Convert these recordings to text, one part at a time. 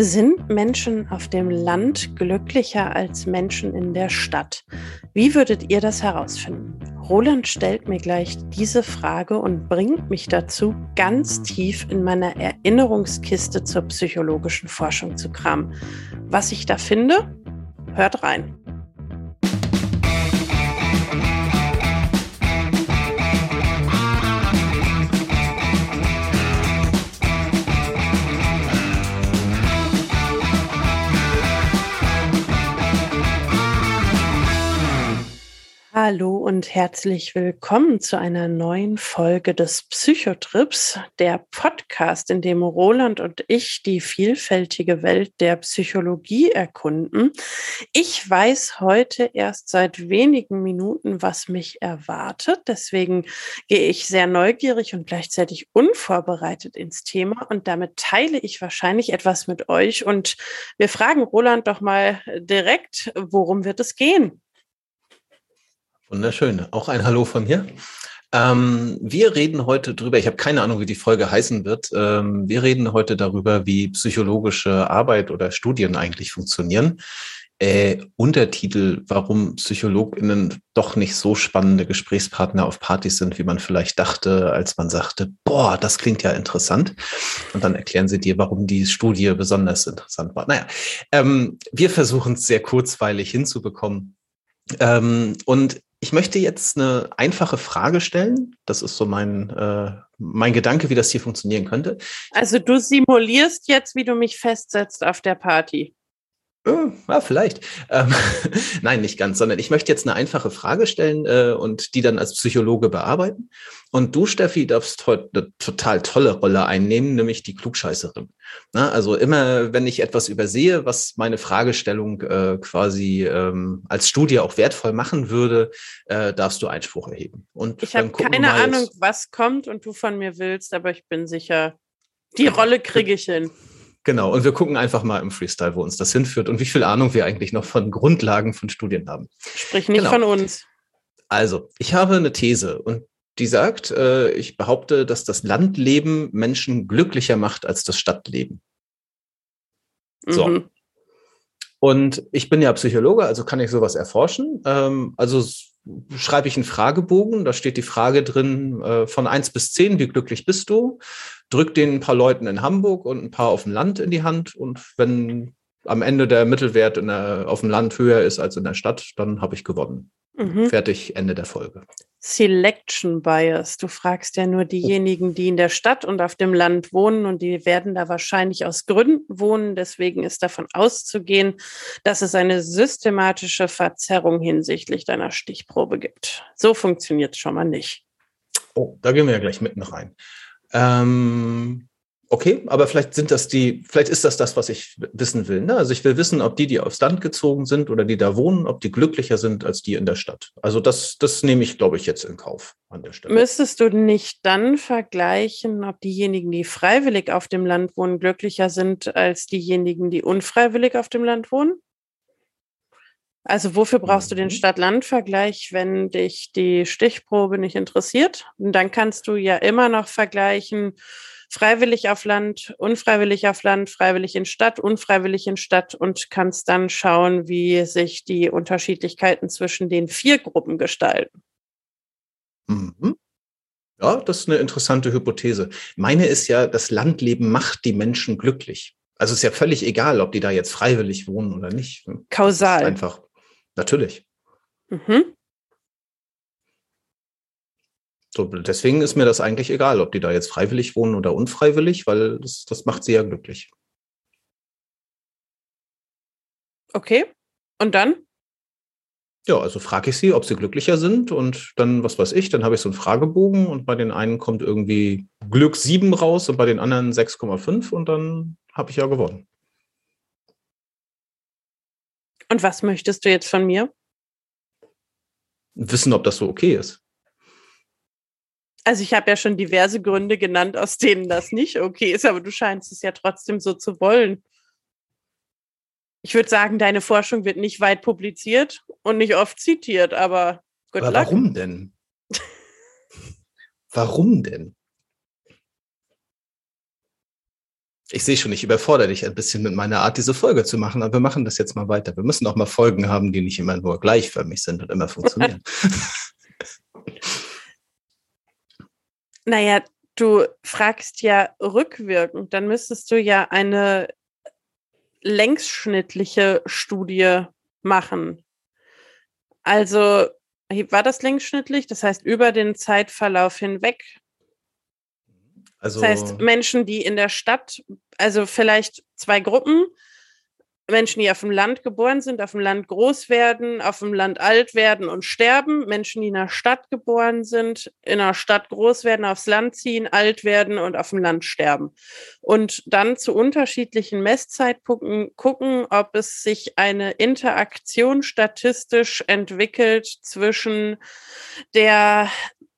Sind Menschen auf dem Land glücklicher als Menschen in der Stadt? Wie würdet ihr das herausfinden? Roland stellt mir gleich diese Frage und bringt mich dazu, ganz tief in meiner Erinnerungskiste zur psychologischen Forschung zu kramen. Was ich da finde? Hört rein. Hallo und herzlich willkommen zu einer neuen Folge des Psychotrips, der Podcast, in dem Roland und ich die vielfältige Welt der Psychologie erkunden. Ich weiß heute erst seit wenigen Minuten, was mich erwartet. Deswegen gehe ich sehr neugierig und gleichzeitig unvorbereitet ins Thema und damit teile ich wahrscheinlich etwas mit euch und wir fragen Roland doch mal direkt, worum wird es gehen? Wunderschön. Auch ein Hallo von mir. Ähm, wir reden heute drüber, ich habe keine Ahnung, wie die Folge heißen wird. Ähm, wir reden heute darüber, wie psychologische Arbeit oder Studien eigentlich funktionieren. Äh, Untertitel, warum PsychologInnen doch nicht so spannende Gesprächspartner auf Partys sind, wie man vielleicht dachte, als man sagte, boah, das klingt ja interessant. Und dann erklären sie dir, warum die Studie besonders interessant war. Naja, ähm, wir versuchen es sehr kurzweilig hinzubekommen. Ähm, und ich möchte jetzt eine einfache Frage stellen. Das ist so mein, äh, mein Gedanke, wie das hier funktionieren könnte. Also du simulierst jetzt, wie du mich festsetzt auf der Party. Äh, ja, vielleicht. Ähm, Nein, nicht ganz, sondern ich möchte jetzt eine einfache Frage stellen äh, und die dann als Psychologe bearbeiten. Und du, Steffi, darfst heute eine total tolle Rolle einnehmen, nämlich die Klugscheißerin. Na, also immer, wenn ich etwas übersehe, was meine Fragestellung äh, quasi ähm, als Studie auch wertvoll machen würde, äh, darfst du Einspruch erheben. Und ich habe keine Ahnung, was kommt und du von mir willst, aber ich bin sicher, die Rolle kriege ich hin. Genau, und wir gucken einfach mal im Freestyle, wo uns das hinführt und wie viel Ahnung wir eigentlich noch von Grundlagen von Studien haben. Sprich nicht genau. von uns. Also, ich habe eine These und die sagt, äh, ich behaupte, dass das Landleben Menschen glücklicher macht als das Stadtleben. So. Mhm. Und ich bin ja Psychologe, also kann ich sowas erforschen. Ähm, also schreibe ich einen Fragebogen, da steht die Frage drin, äh, von eins bis zehn, wie glücklich bist du? Drück den ein paar Leuten in Hamburg und ein paar auf dem Land in die Hand und wenn am Ende der Mittelwert der, auf dem Land höher ist als in der Stadt, dann habe ich gewonnen. Mhm. Fertig, Ende der Folge. Selection Bias. Du fragst ja nur diejenigen, die in der Stadt und auf dem Land wohnen und die werden da wahrscheinlich aus Gründen wohnen. Deswegen ist davon auszugehen, dass es eine systematische Verzerrung hinsichtlich deiner Stichprobe gibt. So funktioniert es schon mal nicht. Oh, da gehen wir ja gleich mitten rein. Ähm, Okay, aber vielleicht sind das die, vielleicht ist das das, was ich wissen will. Ne? Also ich will wissen, ob die, die aufs Land gezogen sind oder die da wohnen, ob die glücklicher sind als die in der Stadt. Also das, das nehme ich, glaube ich, jetzt in Kauf an der Stelle. Müsstest du nicht dann vergleichen, ob diejenigen, die freiwillig auf dem Land wohnen, glücklicher sind als diejenigen, die unfreiwillig auf dem Land wohnen? Also wofür brauchst du den mhm. Stadt-Land-Vergleich, wenn dich die Stichprobe nicht interessiert? Und dann kannst du ja immer noch vergleichen, freiwillig auf Land, unfreiwillig auf Land, freiwillig in Stadt, unfreiwillig in Stadt und kannst dann schauen, wie sich die Unterschiedlichkeiten zwischen den vier Gruppen gestalten. Mhm. Ja, das ist eine interessante Hypothese. Meine ist ja, das Landleben macht die Menschen glücklich. Also ist ja völlig egal, ob die da jetzt freiwillig wohnen oder nicht. Kausal. Einfach, natürlich. Mhm. So, deswegen ist mir das eigentlich egal, ob die da jetzt freiwillig wohnen oder unfreiwillig, weil das, das macht sie ja glücklich. Okay. Und dann? Ja, also frage ich sie, ob sie glücklicher sind und dann, was weiß ich, dann habe ich so einen Fragebogen und bei den einen kommt irgendwie Glück 7 raus und bei den anderen 6,5 und dann habe ich ja gewonnen. Und was möchtest du jetzt von mir? Wissen, ob das so okay ist. Also ich habe ja schon diverse Gründe genannt, aus denen das nicht okay ist, aber du scheinst es ja trotzdem so zu wollen. Ich würde sagen, deine Forschung wird nicht weit publiziert und nicht oft zitiert, aber gut. Aber warum denn? warum denn? Ich sehe schon, ich überfordere dich ein bisschen mit meiner Art, diese Folge zu machen, aber wir machen das jetzt mal weiter. Wir müssen auch mal Folgen haben, die nicht immer nur gleichförmig sind und immer funktionieren. naja, du fragst ja rückwirkend, dann müsstest du ja eine längsschnittliche Studie machen. Also war das längsschnittlich? Das heißt über den Zeitverlauf hinweg. Also, das heißt, Menschen, die in der Stadt, also vielleicht zwei Gruppen, Menschen, die auf dem Land geboren sind, auf dem Land groß werden, auf dem Land alt werden und sterben, Menschen, die in der Stadt geboren sind, in der Stadt groß werden, aufs Land ziehen, alt werden und auf dem Land sterben. Und dann zu unterschiedlichen Messzeitpunkten gucken, ob es sich eine Interaktion statistisch entwickelt zwischen der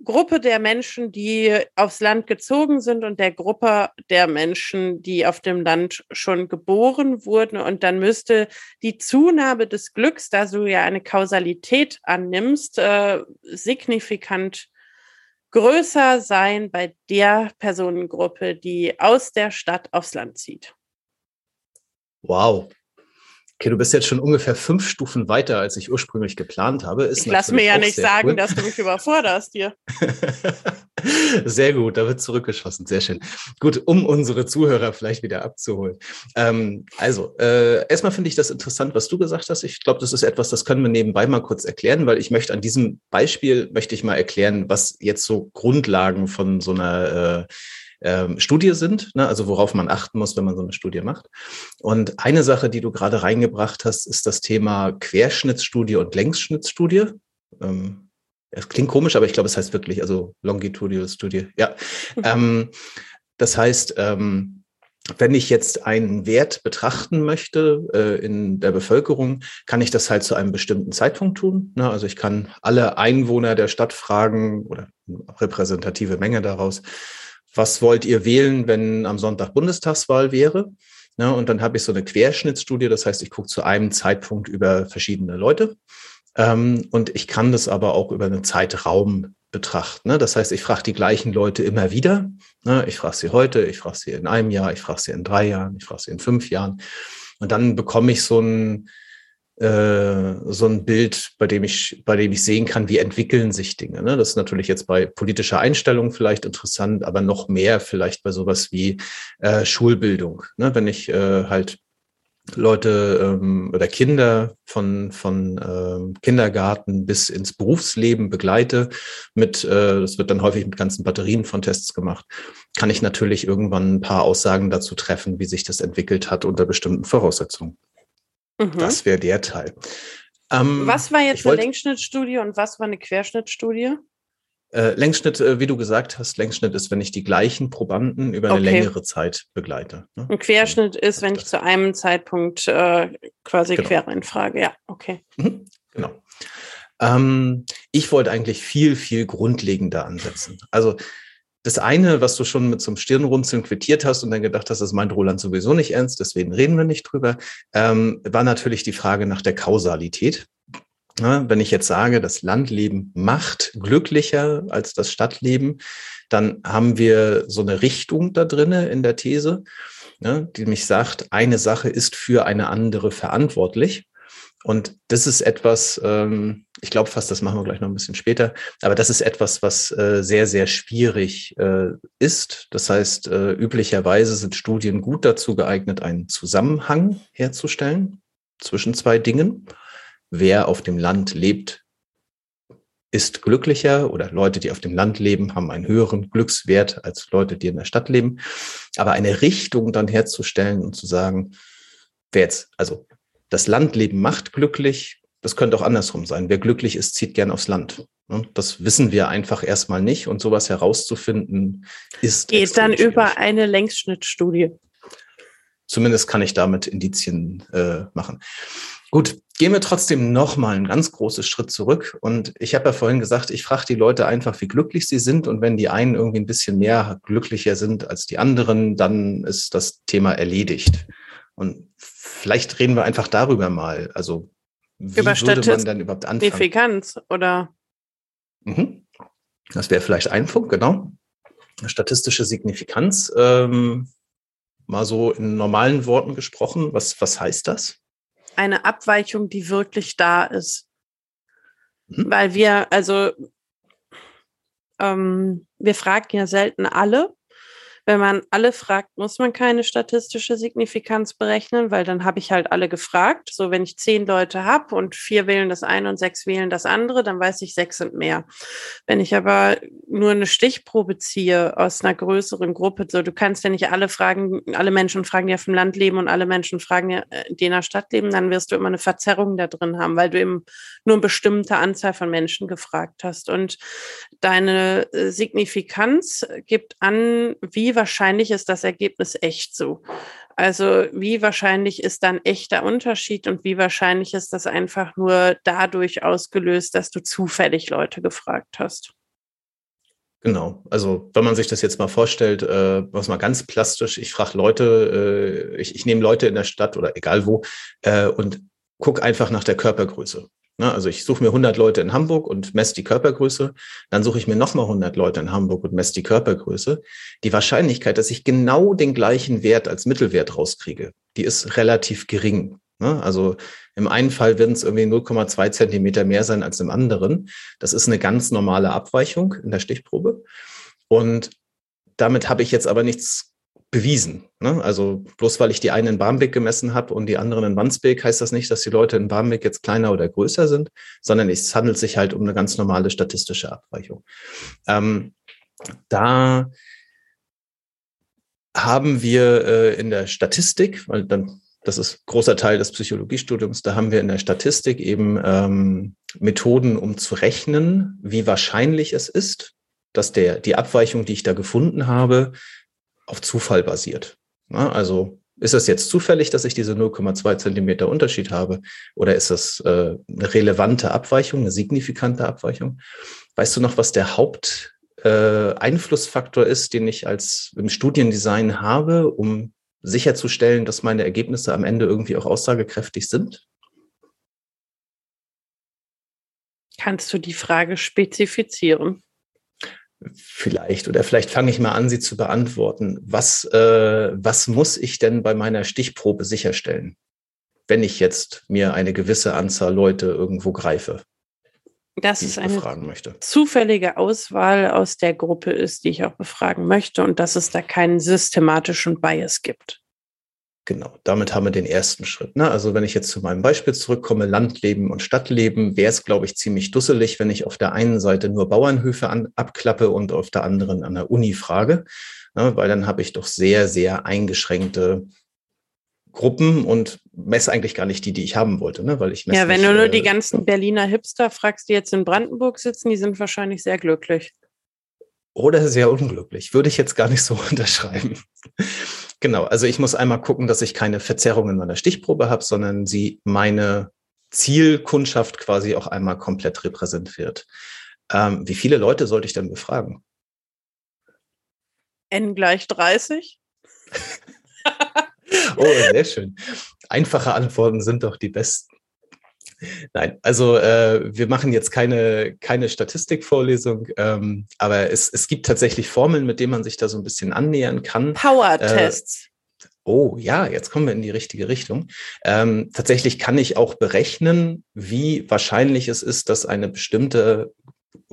Gruppe der Menschen, die aufs Land gezogen sind und der Gruppe der Menschen, die auf dem Land schon geboren wurden. Und dann müsste die Zunahme des Glücks, da du ja eine Kausalität annimmst, äh, signifikant größer sein bei der Personengruppe, die aus der Stadt aufs Land zieht. Wow, Okay, du bist jetzt schon ungefähr fünf Stufen weiter, als ich ursprünglich geplant habe. Ist ich lass mir ja nicht sagen, cool. dass du mich überforderst hier. sehr gut, da wird zurückgeschossen, sehr schön. Gut, um unsere Zuhörer vielleicht wieder abzuholen. Ähm, also, äh, erstmal finde ich das interessant, was du gesagt hast. Ich glaube, das ist etwas, das können wir nebenbei mal kurz erklären, weil ich möchte an diesem Beispiel, möchte ich mal erklären, was jetzt so Grundlagen von so einer äh, ähm, Studie sind, ne? also worauf man achten muss, wenn man so eine Studie macht. Und eine Sache, die du gerade reingebracht hast, ist das Thema Querschnittsstudie und Längsschnittsstudie. Ähm, es klingt komisch, aber ich glaube, es heißt wirklich, also Longitudinal Studie. Ja. Mhm. Ähm, das heißt, ähm, wenn ich jetzt einen Wert betrachten möchte äh, in der Bevölkerung, kann ich das halt zu einem bestimmten Zeitpunkt tun. Ne? Also ich kann alle Einwohner der Stadt fragen oder repräsentative Menge daraus, was wollt ihr wählen, wenn am Sonntag Bundestagswahl wäre? Ja, und dann habe ich so eine Querschnittsstudie, das heißt, ich gucke zu einem Zeitpunkt über verschiedene Leute. Ähm, und ich kann das aber auch über einen Zeitraum betrachten. Ne? Das heißt, ich frage die gleichen Leute immer wieder. Ne? Ich frage sie heute, ich frage sie in einem Jahr, ich frage sie in drei Jahren, ich frage sie in fünf Jahren. Und dann bekomme ich so ein, äh, so ein Bild, bei dem ich, bei dem ich sehen kann, wie entwickeln sich Dinge. Ne? Das ist natürlich jetzt bei politischer Einstellung vielleicht interessant, aber noch mehr vielleicht bei sowas wie äh, Schulbildung. Ne? Wenn ich äh, halt Leute ähm, oder Kinder von, von ähm, Kindergarten bis ins Berufsleben begleite mit, äh, das wird dann häufig mit ganzen Batterien von Tests gemacht, kann ich natürlich irgendwann ein paar Aussagen dazu treffen, wie sich das entwickelt hat unter bestimmten Voraussetzungen. Mhm. Das wäre der Teil. Ähm, was war jetzt eine Längsschnittstudie und was war eine Querschnittstudie? Äh, Längsschnitt, äh, wie du gesagt hast, Längsschnitt ist, wenn ich die gleichen Probanden über eine okay. längere Zeit begleite. Ne? Ein Querschnitt ist, also wenn ich zu einem Zeitpunkt äh, quasi genau. quer reinfrage. Ja, okay. Mhm, genau. Ähm, ich wollte eigentlich viel, viel grundlegender ansetzen. Also das eine, was du schon mit so einem Stirnrunzeln quittiert hast und dann gedacht hast, das meint Roland sowieso nicht ernst, deswegen reden wir nicht drüber, ähm, war natürlich die Frage nach der Kausalität. Ja, wenn ich jetzt sage, das Landleben macht glücklicher als das Stadtleben, dann haben wir so eine Richtung da drinne in der These, ja, die mich sagt, eine Sache ist für eine andere verantwortlich. Und das ist etwas, ähm, ich glaube fast, das machen wir gleich noch ein bisschen später, aber das ist etwas, was äh, sehr, sehr schwierig äh, ist. Das heißt, äh, üblicherweise sind Studien gut dazu geeignet, einen Zusammenhang herzustellen zwischen zwei Dingen. Wer auf dem Land lebt, ist glücklicher oder Leute, die auf dem Land leben, haben einen höheren Glückswert als Leute, die in der Stadt leben. Aber eine Richtung dann herzustellen und zu sagen, wer jetzt, also das Landleben macht glücklich. Das könnte auch andersrum sein. Wer glücklich ist, zieht gern aufs Land. Ne? Das wissen wir einfach erstmal nicht. Und sowas herauszufinden, ist. Geht dann schwierig. über eine Längsschnittstudie. Zumindest kann ich damit Indizien äh, machen. Gut, gehen wir trotzdem noch mal einen ganz großen Schritt zurück. Und ich habe ja vorhin gesagt, ich frage die Leute einfach, wie glücklich sie sind. Und wenn die einen irgendwie ein bisschen mehr glücklicher sind als die anderen, dann ist das Thema erledigt. Und vielleicht reden wir einfach darüber mal. Also, wie Über würde man denn überhaupt anfangen? Signifikanz oder? Mhm. Das wäre vielleicht ein Punkt, genau. Statistische Signifikanz. Ähm, mal so in normalen Worten gesprochen. Was, was heißt das? Eine Abweichung, die wirklich da ist. Hm? Weil wir, also ähm, wir fragen ja selten alle, wenn man alle fragt, muss man keine statistische Signifikanz berechnen, weil dann habe ich halt alle gefragt. So, wenn ich zehn Leute habe und vier wählen das eine und sechs wählen das andere, dann weiß ich, sechs sind mehr. Wenn ich aber nur eine Stichprobe ziehe aus einer größeren Gruppe, so du kannst ja nicht alle fragen, alle Menschen fragen, die auf dem Land leben und alle Menschen fragen, äh, die in der Stadt leben, dann wirst du immer eine Verzerrung da drin haben, weil du eben nur eine bestimmte Anzahl von Menschen gefragt hast. Und deine äh, Signifikanz gibt an, wie wahrscheinlich ist das Ergebnis echt so? Also wie wahrscheinlich ist dann echter Unterschied und wie wahrscheinlich ist das einfach nur dadurch ausgelöst, dass du zufällig Leute gefragt hast? Genau, also wenn man sich das jetzt mal vorstellt, äh, was mal ganz plastisch, ich frage Leute, äh, ich, ich nehme Leute in der Stadt oder egal wo äh, und gucke einfach nach der Körpergröße. Ne, also ich suche mir 100 Leute in Hamburg und messe die Körpergröße. Dann suche ich mir nochmal 100 Leute in Hamburg und messe die Körpergröße. Die Wahrscheinlichkeit, dass ich genau den gleichen Wert als Mittelwert rauskriege, die ist relativ gering. Ne? Also im einen Fall werden es irgendwie 0,2 Zentimeter mehr sein als im anderen. Das ist eine ganz normale Abweichung in der Stichprobe. Und damit habe ich jetzt aber nichts bewiesen. Ne? Also bloß weil ich die einen in Barmbek gemessen habe und die anderen in Wandsbek, heißt das nicht, dass die Leute in Barmbek jetzt kleiner oder größer sind, sondern es handelt sich halt um eine ganz normale statistische Abweichung. Ähm, da haben wir äh, in der Statistik, weil dann das ist großer Teil des Psychologiestudiums, da haben wir in der Statistik eben ähm, Methoden, um zu rechnen, wie wahrscheinlich es ist, dass der, die Abweichung, die ich da gefunden habe, auf Zufall basiert. Ja, also ist es jetzt zufällig, dass ich diese 0,2 Zentimeter Unterschied habe oder ist das äh, eine relevante Abweichung, eine signifikante Abweichung? Weißt du noch, was der Haupteinflussfaktor äh, ist, den ich als im Studiendesign habe, um sicherzustellen, dass meine Ergebnisse am Ende irgendwie auch aussagekräftig sind? Kannst du die Frage spezifizieren? Vielleicht oder vielleicht fange ich mal an, sie zu beantworten. Was, äh, was muss ich denn bei meiner Stichprobe sicherstellen, wenn ich jetzt mir eine gewisse Anzahl Leute irgendwo greife? Dass es eine zufällige Auswahl aus der Gruppe ist, die ich auch befragen möchte und dass es da keinen systematischen Bias gibt. Genau, damit haben wir den ersten Schritt. Ne? Also wenn ich jetzt zu meinem Beispiel zurückkomme, Landleben und Stadtleben, wäre es, glaube ich, ziemlich dusselig, wenn ich auf der einen Seite nur Bauernhöfe an, abklappe und auf der anderen an der Uni frage, ne? weil dann habe ich doch sehr, sehr eingeschränkte Gruppen und messe eigentlich gar nicht die, die ich haben wollte, ne? weil ich Ja, wenn nicht, du nur äh, die ganzen Berliner Hipster fragst, die jetzt in Brandenburg sitzen, die sind wahrscheinlich sehr glücklich. Oder sehr unglücklich. Würde ich jetzt gar nicht so unterschreiben. Genau, also ich muss einmal gucken, dass ich keine Verzerrungen in meiner Stichprobe habe, sondern sie meine Zielkundschaft quasi auch einmal komplett repräsentiert. Ähm, wie viele Leute sollte ich denn befragen? N gleich 30. oh, sehr schön. Einfache Antworten sind doch die besten. Nein, also äh, wir machen jetzt keine, keine Statistikvorlesung, ähm, aber es, es gibt tatsächlich Formeln, mit denen man sich da so ein bisschen annähern kann. Power-Tests. Äh, oh ja, jetzt kommen wir in die richtige Richtung. Ähm, tatsächlich kann ich auch berechnen, wie wahrscheinlich es ist, dass eine bestimmte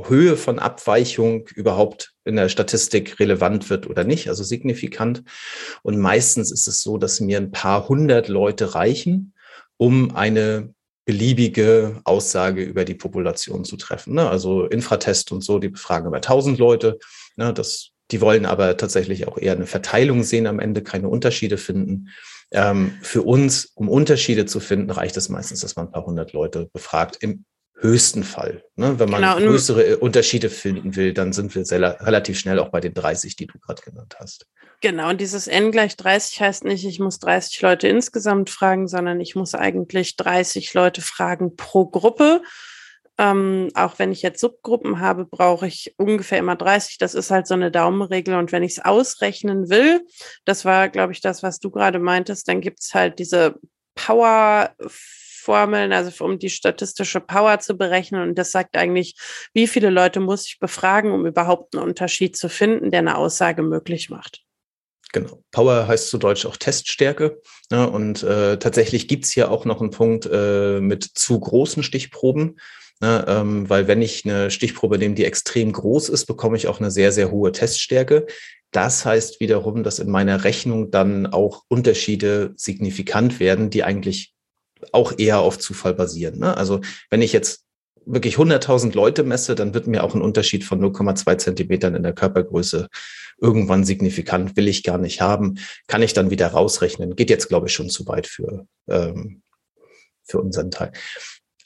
Höhe von Abweichung überhaupt in der Statistik relevant wird oder nicht, also signifikant. Und meistens ist es so, dass mir ein paar hundert Leute reichen, um eine beliebige Aussage über die Population zu treffen. Ne? Also Infratest und so, die befragen über 1000 Leute. Ne? Das, die wollen aber tatsächlich auch eher eine Verteilung sehen, am Ende keine Unterschiede finden. Ähm, für uns, um Unterschiede zu finden, reicht es meistens, dass man ein paar hundert Leute befragt. Im höchsten Fall. Ne? Wenn man genau, größere Unterschiede finden will, dann sind wir sehr, relativ schnell auch bei den 30, die du gerade genannt hast. Genau, und dieses N gleich 30 heißt nicht, ich muss 30 Leute insgesamt fragen, sondern ich muss eigentlich 30 Leute fragen pro Gruppe. Ähm, auch wenn ich jetzt Subgruppen habe, brauche ich ungefähr immer 30. Das ist halt so eine Daumenregel. Und wenn ich es ausrechnen will, das war, glaube ich, das, was du gerade meintest, dann gibt es halt diese Power Formeln, also um die statistische Power zu berechnen. Und das sagt eigentlich, wie viele Leute muss ich befragen, um überhaupt einen Unterschied zu finden, der eine Aussage möglich macht. Genau. Power heißt zu Deutsch auch Teststärke. Ja, ne? und äh, tatsächlich gibt's hier auch noch einen Punkt äh, mit zu großen Stichproben. Ne, ähm, weil wenn ich eine Stichprobe nehme, die extrem groß ist, bekomme ich auch eine sehr, sehr hohe Teststärke. Das heißt wiederum, dass in meiner Rechnung dann auch Unterschiede signifikant werden, die eigentlich auch eher auf Zufall basieren. Ne? Also wenn ich jetzt wirklich 100.000 Leute messe, dann wird mir auch ein Unterschied von 0,2 Zentimetern in der Körpergröße irgendwann signifikant, will ich gar nicht haben, kann ich dann wieder rausrechnen. Geht jetzt, glaube ich, schon zu weit für, ähm, für unseren Teil.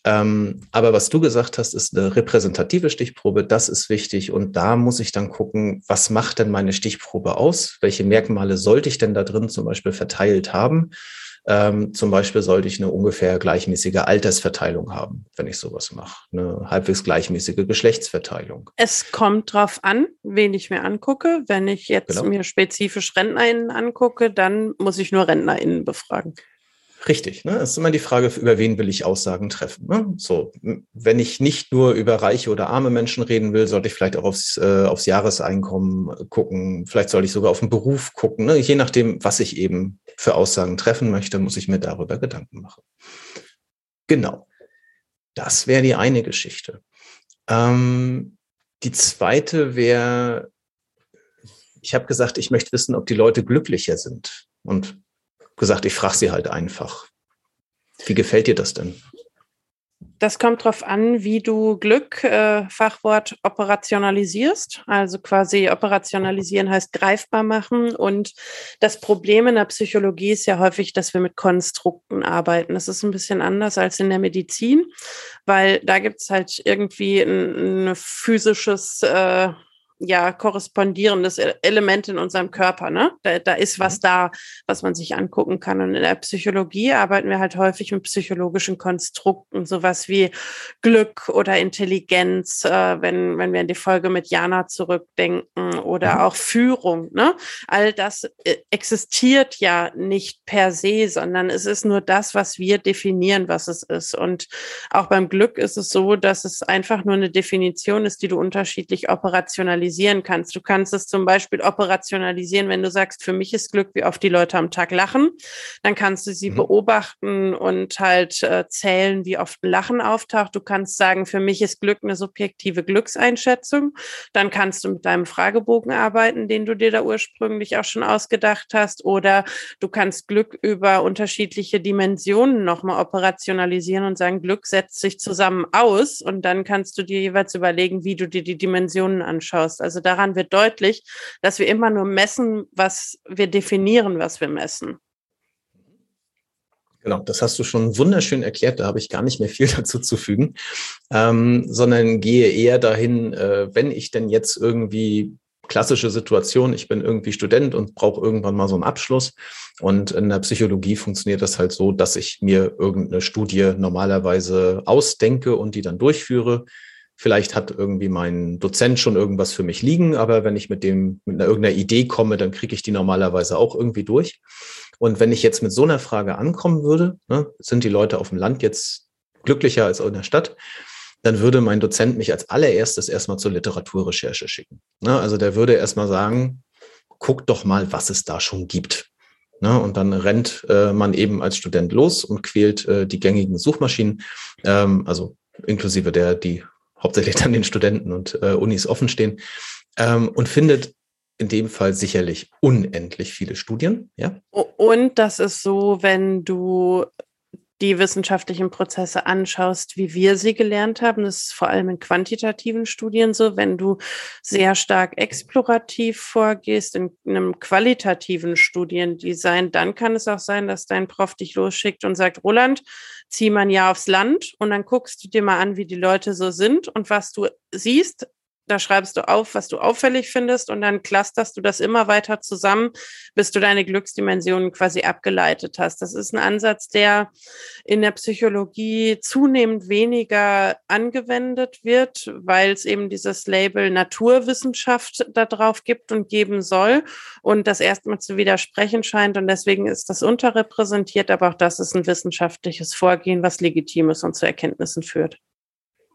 Ähm, aber was du gesagt hast, ist eine repräsentative Stichprobe. Das ist wichtig. Und da muss ich dann gucken, was macht denn meine Stichprobe aus? Welche Merkmale sollte ich denn da drin zum Beispiel verteilt haben? Ähm, zum Beispiel sollte ich eine ungefähr gleichmäßige Altersverteilung haben, wenn ich sowas mache. Eine halbwegs gleichmäßige Geschlechtsverteilung. Es kommt drauf an, wen ich mir angucke. Wenn ich jetzt genau. mir spezifisch RentnerInnen angucke, dann muss ich nur RentnerInnen befragen. Richtig, ne? Es ist immer die Frage, über wen will ich Aussagen treffen. Ne? So, wenn ich nicht nur über reiche oder arme Menschen reden will, sollte ich vielleicht auch aufs, äh, aufs Jahreseinkommen gucken. Vielleicht sollte ich sogar auf den Beruf gucken. Ne? Je nachdem, was ich eben für Aussagen treffen möchte, muss ich mir darüber Gedanken machen. Genau. Das wäre die eine Geschichte. Ähm, die zweite wäre, ich habe gesagt, ich möchte wissen, ob die Leute glücklicher sind. Und gesagt, ich frage sie halt einfach. Wie gefällt dir das denn? Das kommt darauf an, wie du Glück, äh, Fachwort, operationalisierst. Also quasi operationalisieren heißt greifbar machen. Und das Problem in der Psychologie ist ja häufig, dass wir mit Konstrukten arbeiten. Das ist ein bisschen anders als in der Medizin, weil da gibt es halt irgendwie ein, ein physisches äh, ja korrespondierendes e-, Element in unserem Körper. Ne? Da, da ist was mhm. da, was man sich angucken kann. Und in der Psychologie arbeiten wir halt häufig mit psychologischen Konstrukten, sowas wie Glück oder Intelligenz, äh, wenn, wenn wir in die Folge mit Jana zurückdenken oder mhm. auch Führung. Ne? All das äh, existiert ja nicht per se, sondern es ist nur das, was wir definieren, was es ist. Und auch beim Glück ist es so, dass es einfach nur eine Definition ist, die du unterschiedlich operationalisierst operationalisieren kannst. Du kannst es zum Beispiel operationalisieren, wenn du sagst, für mich ist Glück, wie oft die Leute am Tag lachen. Dann kannst du sie mhm. beobachten und halt äh, zählen, wie oft ein Lachen auftaucht. Du kannst sagen, für mich ist Glück eine subjektive Glückseinschätzung. Dann kannst du mit deinem Fragebogen arbeiten, den du dir da ursprünglich auch schon ausgedacht hast. Oder du kannst Glück über unterschiedliche Dimensionen nochmal operationalisieren und sagen, Glück setzt sich zusammen aus. Und dann kannst du dir jeweils überlegen, wie du dir die Dimensionen anschaust. Also daran wird deutlich, dass wir immer nur messen, was wir definieren, was wir messen. Genau, das hast du schon wunderschön erklärt, da habe ich gar nicht mehr viel dazu zu fügen, ähm, sondern gehe eher dahin, äh, wenn ich denn jetzt irgendwie klassische Situation, ich bin irgendwie Student und brauche irgendwann mal so einen Abschluss. Und in der Psychologie funktioniert das halt so, dass ich mir irgendeine Studie normalerweise ausdenke und die dann durchführe. Vielleicht hat irgendwie mein Dozent schon irgendwas für mich liegen, aber wenn ich mit dem mit einer, irgendeiner Idee komme, dann kriege ich die normalerweise auch irgendwie durch. Und wenn ich jetzt mit so einer Frage ankommen würde, ne, sind die Leute auf dem Land jetzt glücklicher als in der Stadt, dann würde mein Dozent mich als allererstes erstmal zur Literaturrecherche schicken. Ne, also der würde erstmal sagen, guck doch mal, was es da schon gibt. Ne, und dann rennt äh, man eben als Student los und quält äh, die gängigen Suchmaschinen, ähm, also inklusive der, die hauptsächlich dann den Studenten und äh, Unis offen stehen ähm, und findet in dem Fall sicherlich unendlich viele Studien. Ja? Und das ist so, wenn du die wissenschaftlichen Prozesse anschaust, wie wir sie gelernt haben. Das ist vor allem in quantitativen Studien so. Wenn du sehr stark explorativ vorgehst in einem qualitativen Studiendesign, dann kann es auch sein, dass dein Prof dich losschickt und sagt, Roland, zieh man ja aufs Land und dann guckst du dir mal an, wie die Leute so sind und was du siehst, da schreibst du auf, was du auffällig findest und dann clusterst du das immer weiter zusammen, bis du deine Glücksdimensionen quasi abgeleitet hast. Das ist ein Ansatz, der in der Psychologie zunehmend weniger angewendet wird, weil es eben dieses Label Naturwissenschaft da drauf gibt und geben soll und das erstmal zu widersprechen scheint und deswegen ist das unterrepräsentiert, aber auch das ist ein wissenschaftliches Vorgehen, was legitim ist und zu Erkenntnissen führt.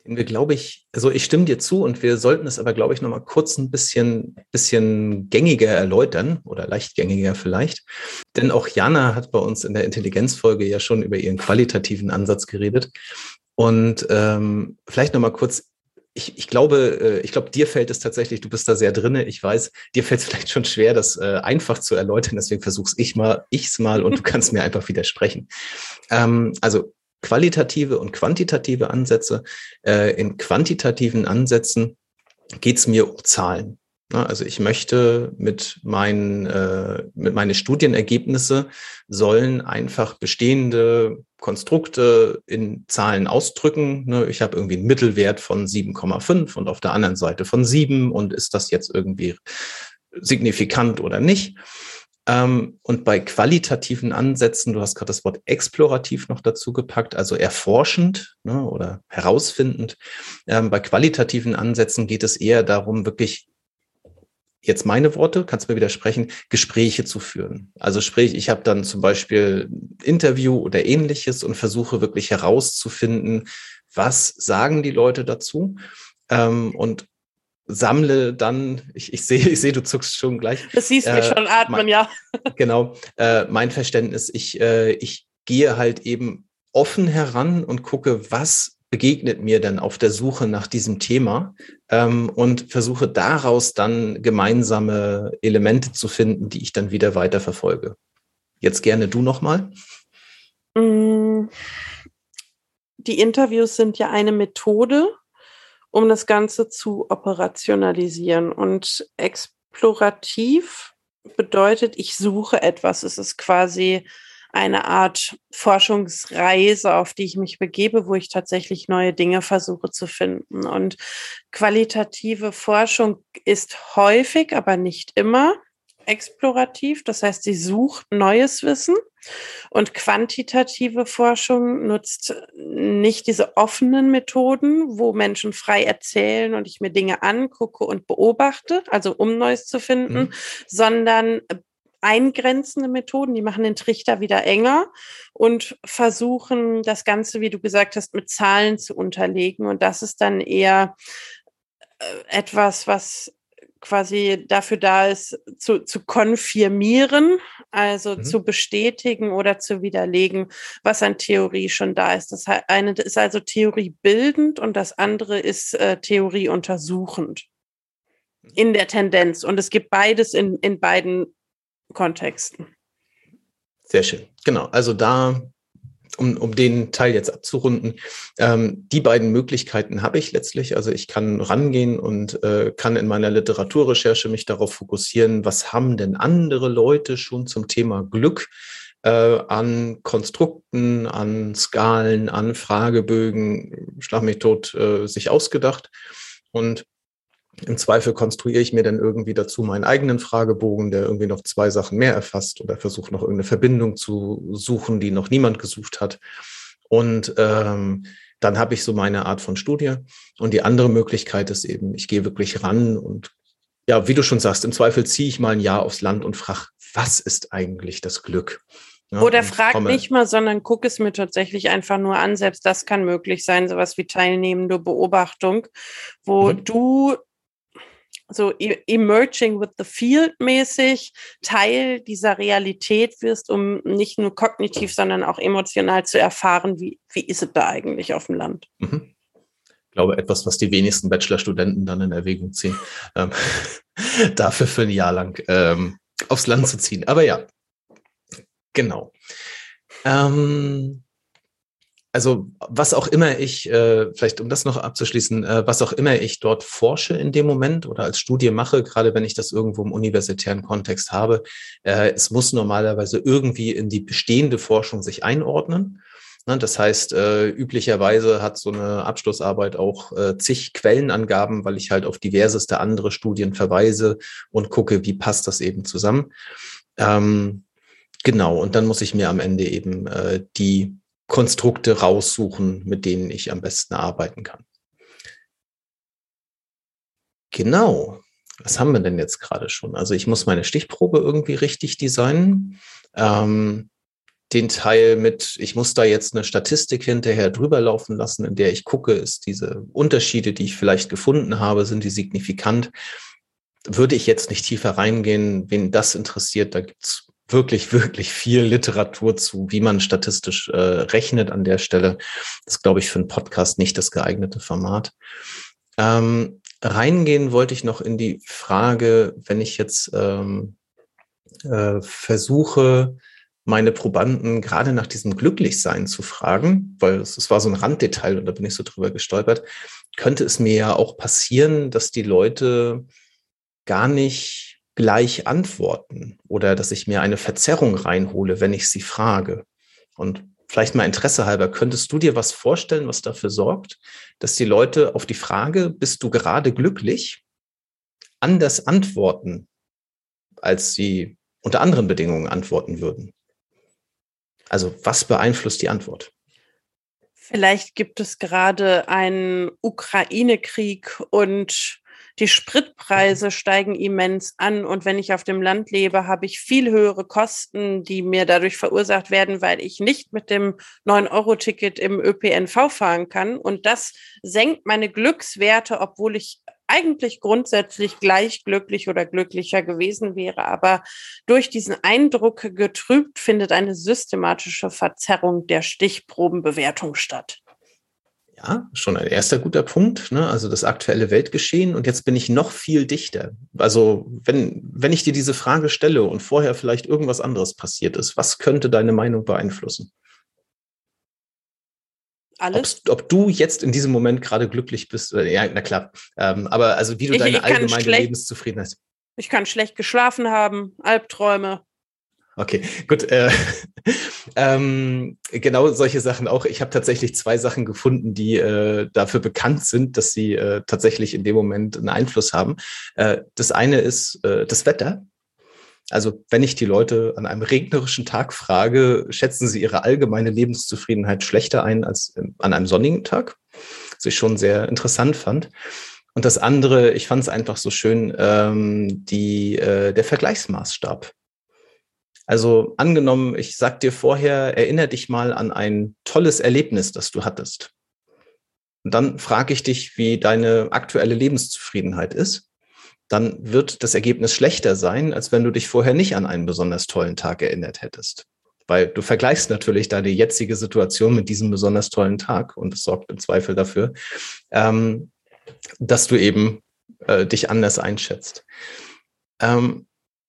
Wir, glaube ich, also ich stimme dir zu und wir sollten es aber, glaube ich, nochmal kurz ein bisschen, bisschen gängiger erläutern oder leicht gängiger vielleicht. Denn auch Jana hat bei uns in der Intelligenzfolge ja schon über ihren qualitativen Ansatz geredet. Und ähm, vielleicht nochmal kurz ich, ich glaube, äh, ich glaube, dir fällt es tatsächlich, du bist da sehr drinne. Ich weiß, dir fällt es vielleicht schon schwer, das äh, einfach zu erläutern. Deswegen versuch's ich mal, ich's mal und du kannst mir einfach widersprechen. Ähm, also qualitative und quantitative Ansätze. Äh, in quantitativen Ansätzen geht es mir um Zahlen. Also ich möchte mit meinen, äh, mit meine Studienergebnisse sollen einfach bestehende Konstrukte in Zahlen ausdrücken. Ne? Ich habe irgendwie einen Mittelwert von 7,5 und auf der anderen Seite von 7 und ist das jetzt irgendwie signifikant oder nicht? Ähm, und bei qualitativen Ansätzen, du hast gerade das Wort explorativ noch dazu gepackt, also erforschend ne, oder herausfindend. Ähm, bei qualitativen Ansätzen geht es eher darum, wirklich jetzt meine Worte, kannst du mir widersprechen, Gespräche zu führen. Also sprich, ich habe dann zum Beispiel Interview oder ähnliches und versuche wirklich herauszufinden, was sagen die Leute dazu ähm, und sammle dann, ich, ich sehe, ich sehe, du zuckst schon gleich. Das siehst mich äh, schon atmen, mein, ja. Genau, äh, mein Verständnis, ich, äh, ich gehe halt eben offen heran und gucke, was begegnet mir denn auf der Suche nach diesem Thema ähm, und versuche daraus dann gemeinsame Elemente zu finden, die ich dann wieder weiter verfolge. Jetzt gerne du nochmal. Mm, die Interviews sind ja eine Methode, um das Ganze zu operationalisieren. Und explorativ bedeutet, ich suche etwas. Es ist quasi eine Art Forschungsreise, auf die ich mich begebe, wo ich tatsächlich neue Dinge versuche zu finden. Und qualitative Forschung ist häufig, aber nicht immer explorativ. Das heißt, sie sucht neues Wissen. Und quantitative Forschung nutzt nicht diese offenen Methoden, wo Menschen frei erzählen und ich mir Dinge angucke und beobachte, also um Neues zu finden, mhm. sondern eingrenzende Methoden, die machen den Trichter wieder enger und versuchen das Ganze, wie du gesagt hast, mit Zahlen zu unterlegen. Und das ist dann eher äh, etwas, was quasi dafür da ist, zu, zu konfirmieren, also mhm. zu bestätigen oder zu widerlegen, was an Theorie schon da ist. Das eine ist also Theorie bildend und das andere ist äh, Theorie untersuchend in der Tendenz. Und es gibt beides in, in beiden Kontexten. Sehr schön. Genau. Also da um, um den Teil jetzt abzurunden, ähm, die beiden Möglichkeiten habe ich letztlich. Also ich kann rangehen und äh, kann in meiner Literaturrecherche mich darauf fokussieren, was haben denn andere Leute schon zum Thema Glück äh, an Konstrukten, an Skalen, an Fragebögen, schlag mich tot, äh, sich ausgedacht. Und im Zweifel konstruiere ich mir dann irgendwie dazu meinen eigenen Fragebogen, der irgendwie noch zwei Sachen mehr erfasst oder versuche noch irgendeine Verbindung zu suchen, die noch niemand gesucht hat. Und ähm, dann habe ich so meine Art von Studie. Und die andere Möglichkeit ist eben, ich gehe wirklich ran und ja, wie du schon sagst, im Zweifel ziehe ich mal ein Jahr aufs Land und frage, was ist eigentlich das Glück? Ja, Oder frag nicht mal, sondern guck es mir tatsächlich einfach nur an. Selbst das kann möglich sein, sowas wie teilnehmende Beobachtung, wo mhm. du so e-, emerging with the field mäßig Teil dieser Realität wirst, um nicht nur kognitiv, sondern auch emotional zu erfahren, wie, wie ist es da eigentlich auf dem Land. Mhm. Ich glaube, etwas, was die wenigsten Bachelorstudenten dann in Erwägung ziehen, ähm, dafür für ein Jahr lang ähm, aufs Land zu ziehen. Aber ja, genau. Ähm, also was auch immer ich, äh, vielleicht um das noch abzuschließen, äh, was auch immer ich dort forsche in dem Moment oder als Studie mache, gerade wenn ich das irgendwo im universitären Kontext habe, äh, es muss normalerweise irgendwie in die bestehende Forschung sich einordnen. Ne, das heißt, äh, üblicherweise hat so eine Abschlussarbeit auch äh, zig Quellenangaben, weil ich halt auf diverseste andere Studien verweise und gucke, wie passt das eben zusammen. Ähm, genau, und dann muss ich mir am Ende eben äh, die Konstrukte raussuchen, mit denen ich am besten arbeiten kann. Genau. Was haben wir denn jetzt gerade schon? Also ich muss meine Stichprobe irgendwie richtig designen. Ähm, den Teil mit, ich muss da jetzt eine Statistik hinterher drüber laufen lassen, in der ich gucke, ist diese Unterschiede, die ich vielleicht gefunden habe, sind die signifikant. Würde ich jetzt nicht tiefer reingehen, wen das interessiert, da gibt's wirklich, wirklich viel Literatur zu, wie man statistisch äh, rechnet an der Stelle. Das ist, glaube ich, für einen Podcast nicht das geeignete Format. Ähm, reingehen wollte ich noch in die Frage, wenn ich jetzt ähm, äh, versuche, meine Probanden gerade nach diesem Glücklichsein zu fragen, weil es, es war so ein Randdetail und da bin ich so drüber gestolpert, könnte es mir ja auch passieren, dass die Leute gar nicht gleich antworten oder dass ich mir eine Verzerrung reinhole, wenn ich sie frage. Und vielleicht mal Interesse halber, könntest du dir was vorstellen, was dafür sorgt, dass die Leute auf die Frage, bist du gerade glücklich, anders antworten, als sie unter anderen Bedingungen antworten würden? Also was beeinflusst die Antwort? Vielleicht gibt es gerade einen Ukraine-Krieg und die Spritpreise steigen immens an und wenn ich auf dem Land lebe, habe ich viel höhere Kosten, die mir dadurch verursacht werden, weil ich nicht mit dem 9-Euro-Ticket im ÖPNV fahren kann. Und das senkt meine Glückswerte, obwohl ich eigentlich grundsätzlich gleich glücklich oder glücklicher gewesen wäre. Aber durch diesen Eindruck getrübt findet eine systematische Verzerrung der Stichprobenbewertung statt. Ja, schon ein erster guter Punkt, ne? also das aktuelle Weltgeschehen. Und jetzt bin ich noch viel dichter. Also wenn, wenn ich dir diese Frage stelle und vorher vielleicht irgendwas anderes passiert ist, was könnte deine Meinung beeinflussen? Alles? Ob, ob du jetzt in diesem Moment gerade glücklich bist, ja, na klar. Ähm, aber also wie du ich, deine ich allgemeine Lebenszufriedenheit. Ich kann schlecht geschlafen haben, Albträume. Okay, gut. Äh, ähm, genau solche Sachen auch. Ich habe tatsächlich zwei Sachen gefunden, die äh, dafür bekannt sind, dass sie äh, tatsächlich in dem Moment einen Einfluss haben. Äh, das eine ist äh, das Wetter. Also wenn ich die Leute an einem regnerischen Tag frage, schätzen sie ihre allgemeine Lebenszufriedenheit schlechter ein als an einem sonnigen Tag, was ich schon sehr interessant fand. Und das andere, ich fand es einfach so schön, ähm, die, äh, der Vergleichsmaßstab. Also angenommen, ich sag dir vorher, erinnere dich mal an ein tolles Erlebnis, das du hattest. Und dann frage ich dich, wie deine aktuelle Lebenszufriedenheit ist dann wird das Ergebnis schlechter sein, als wenn du dich vorher nicht an einen besonders tollen Tag erinnert hättest. Weil du vergleichst natürlich deine jetzige Situation mit diesem besonders tollen Tag und es sorgt im Zweifel dafür, ähm, dass du eben äh, dich anders einschätzt. Ähm,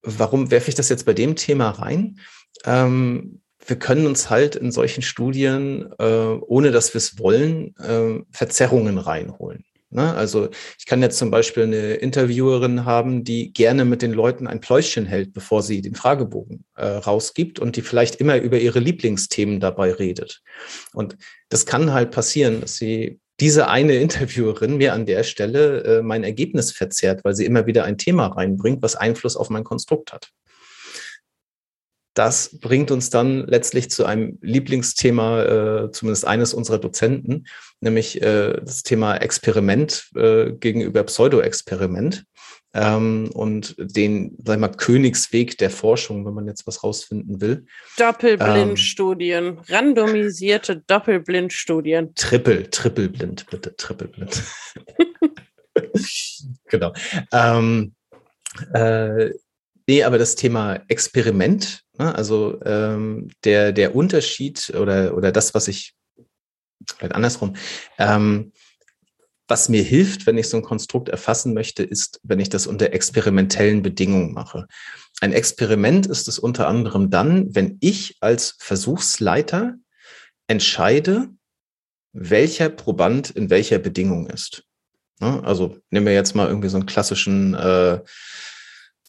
warum werfe ich das jetzt bei dem Thema rein? Ähm, wir können uns halt in solchen Studien, äh, ohne dass wir es wollen, äh, Verzerrungen reinholen. Ne? Also ich kann jetzt zum Beispiel eine Interviewerin haben, die gerne mit den Leuten ein Pläuschen hält, bevor sie den Fragebogen äh, rausgibt und die vielleicht immer über ihre Lieblingsthemen dabei redet. Und das kann halt passieren, dass sie diese eine Interviewerin mir an der Stelle äh, mein Ergebnis verzerrt, weil sie immer wieder ein Thema reinbringt, was Einfluss auf mein Konstrukt hat. Das bringt uns dann letztlich zu einem Lieblingsthema, äh, zumindest eines unserer Dozenten, nämlich äh, das Thema Experiment äh, gegenüber Pseudo-Experiment ähm, und den, sag ich mal, Königsweg der Forschung, wenn man jetzt was rausfinden will. Doppelblindstudien, ähm, randomisierte Doppelblindstudien. Triple, trippelblind, bitte, trippelblind. genau. Ähm, äh, Nee, aber das Thema Experiment, ne, also ähm, der, der Unterschied oder, oder das, was ich, vielleicht andersrum, ähm, was mir hilft, wenn ich so ein Konstrukt erfassen möchte, ist, wenn ich das unter experimentellen Bedingungen mache. Ein Experiment ist es unter anderem dann, wenn ich als Versuchsleiter entscheide, welcher Proband in welcher Bedingung ist. Ne, also nehmen wir jetzt mal irgendwie so einen klassischen äh,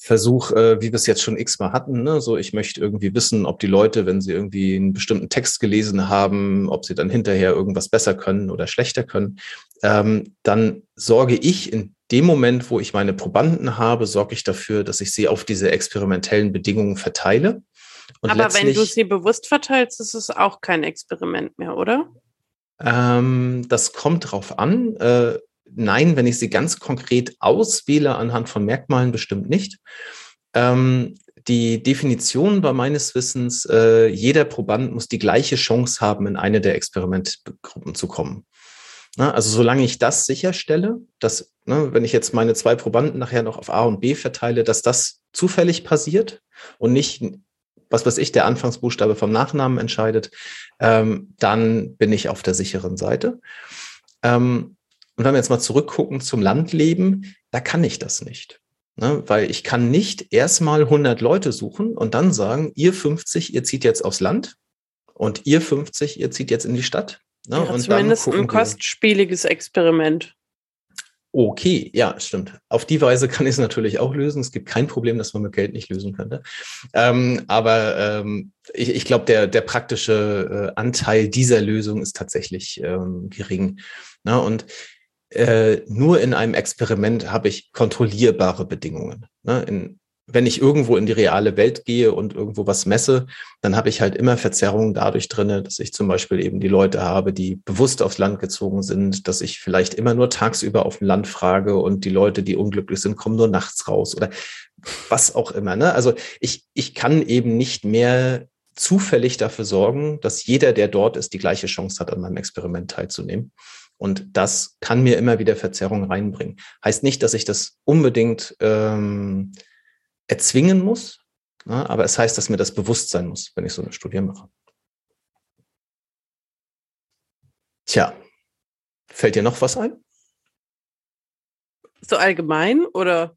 Versuch, äh, wie wir es jetzt schon x-mal hatten. Ne? So, ich möchte irgendwie wissen, ob die Leute, wenn sie irgendwie einen bestimmten Text gelesen haben, ob sie dann hinterher irgendwas besser können oder schlechter können. Ähm, dann sorge ich in dem Moment, wo ich meine Probanden habe, sorge ich dafür, dass ich sie auf diese experimentellen Bedingungen verteile. Und Aber wenn du sie bewusst verteilst, ist es auch kein Experiment mehr, oder? Ähm, das kommt drauf an. Äh, Nein, wenn ich sie ganz konkret auswähle anhand von Merkmalen, bestimmt nicht. Ähm, die Definition war meines Wissens, äh, jeder Proband muss die gleiche Chance haben, in eine der Experimentgruppen zu kommen. Na, also solange ich das sicherstelle, dass, ne, wenn ich jetzt meine zwei Probanden nachher noch auf A und B verteile, dass das zufällig passiert und nicht, was weiß ich, der Anfangsbuchstabe vom Nachnamen entscheidet, ähm, dann bin ich auf der sicheren Seite. Ähm, und wenn wir jetzt mal zurückgucken zum Landleben, da kann ich das nicht. Ne? Weil ich kann nicht erstmal 100 Leute suchen und dann sagen, ihr 50, ihr zieht jetzt aufs Land und ihr 50, ihr zieht jetzt in die Stadt. Ne? Ja, und zumindest ein kostspieliges Experiment. Okay, ja, stimmt. Auf die Weise kann ich es natürlich auch lösen. Es gibt kein Problem, dass man mit Geld nicht lösen könnte. Ähm, aber ähm, ich, ich glaube, der, der praktische äh, Anteil dieser Lösung ist tatsächlich ähm, gering. Na, und äh, nur in einem Experiment habe ich kontrollierbare Bedingungen. Ne? In, wenn ich irgendwo in die reale Welt gehe und irgendwo was messe, dann habe ich halt immer Verzerrungen dadurch drinne, dass ich zum Beispiel eben die Leute habe, die bewusst aufs Land gezogen sind, dass ich vielleicht immer nur tagsüber auf dem Land frage und die Leute, die unglücklich sind, kommen nur nachts raus oder was auch immer. Ne? Also ich, ich kann eben nicht mehr zufällig dafür sorgen, dass jeder, der dort ist, die gleiche Chance hat, an meinem Experiment teilzunehmen. Und das kann mir immer wieder Verzerrungen reinbringen. Heißt nicht, dass ich das unbedingt ähm, erzwingen muss, ne? aber es heißt, dass mir das bewusst sein muss, wenn ich so eine Studie mache. Tja, fällt dir noch was ein? So allgemein oder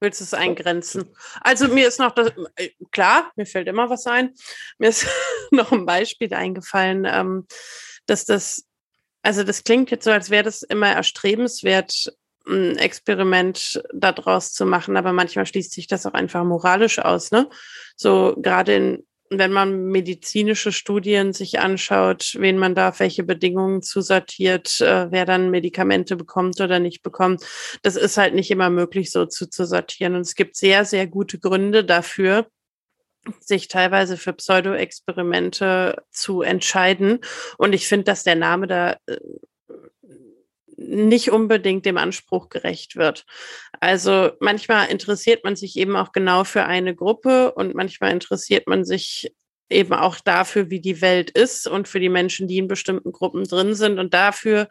willst du es eingrenzen? Also mir ist noch das, äh, klar, mir fällt immer was ein. Mir ist noch ein Beispiel eingefallen, ähm, dass das, also das klingt jetzt so, als wäre das immer erstrebenswert, ein Experiment daraus zu machen, aber manchmal schließt sich das auch einfach moralisch aus, ne? So gerade in, wenn man medizinische Studien sich anschaut, wen man da auf welche Bedingungen zusortiert, äh, wer dann Medikamente bekommt oder nicht bekommt, das ist halt nicht immer möglich so zuzusortieren. Und es gibt sehr, sehr gute Gründe dafür, sich teilweise für Pseudo-Experimente zu entscheiden. Und ich finde, dass der Name da äh, nicht unbedingt dem Anspruch gerecht wird. Also manchmal interessiert man sich eben auch genau für eine Gruppe und manchmal interessiert man sich eben auch dafür, wie die Welt ist und für die Menschen, die in bestimmten Gruppen drin sind und dafür,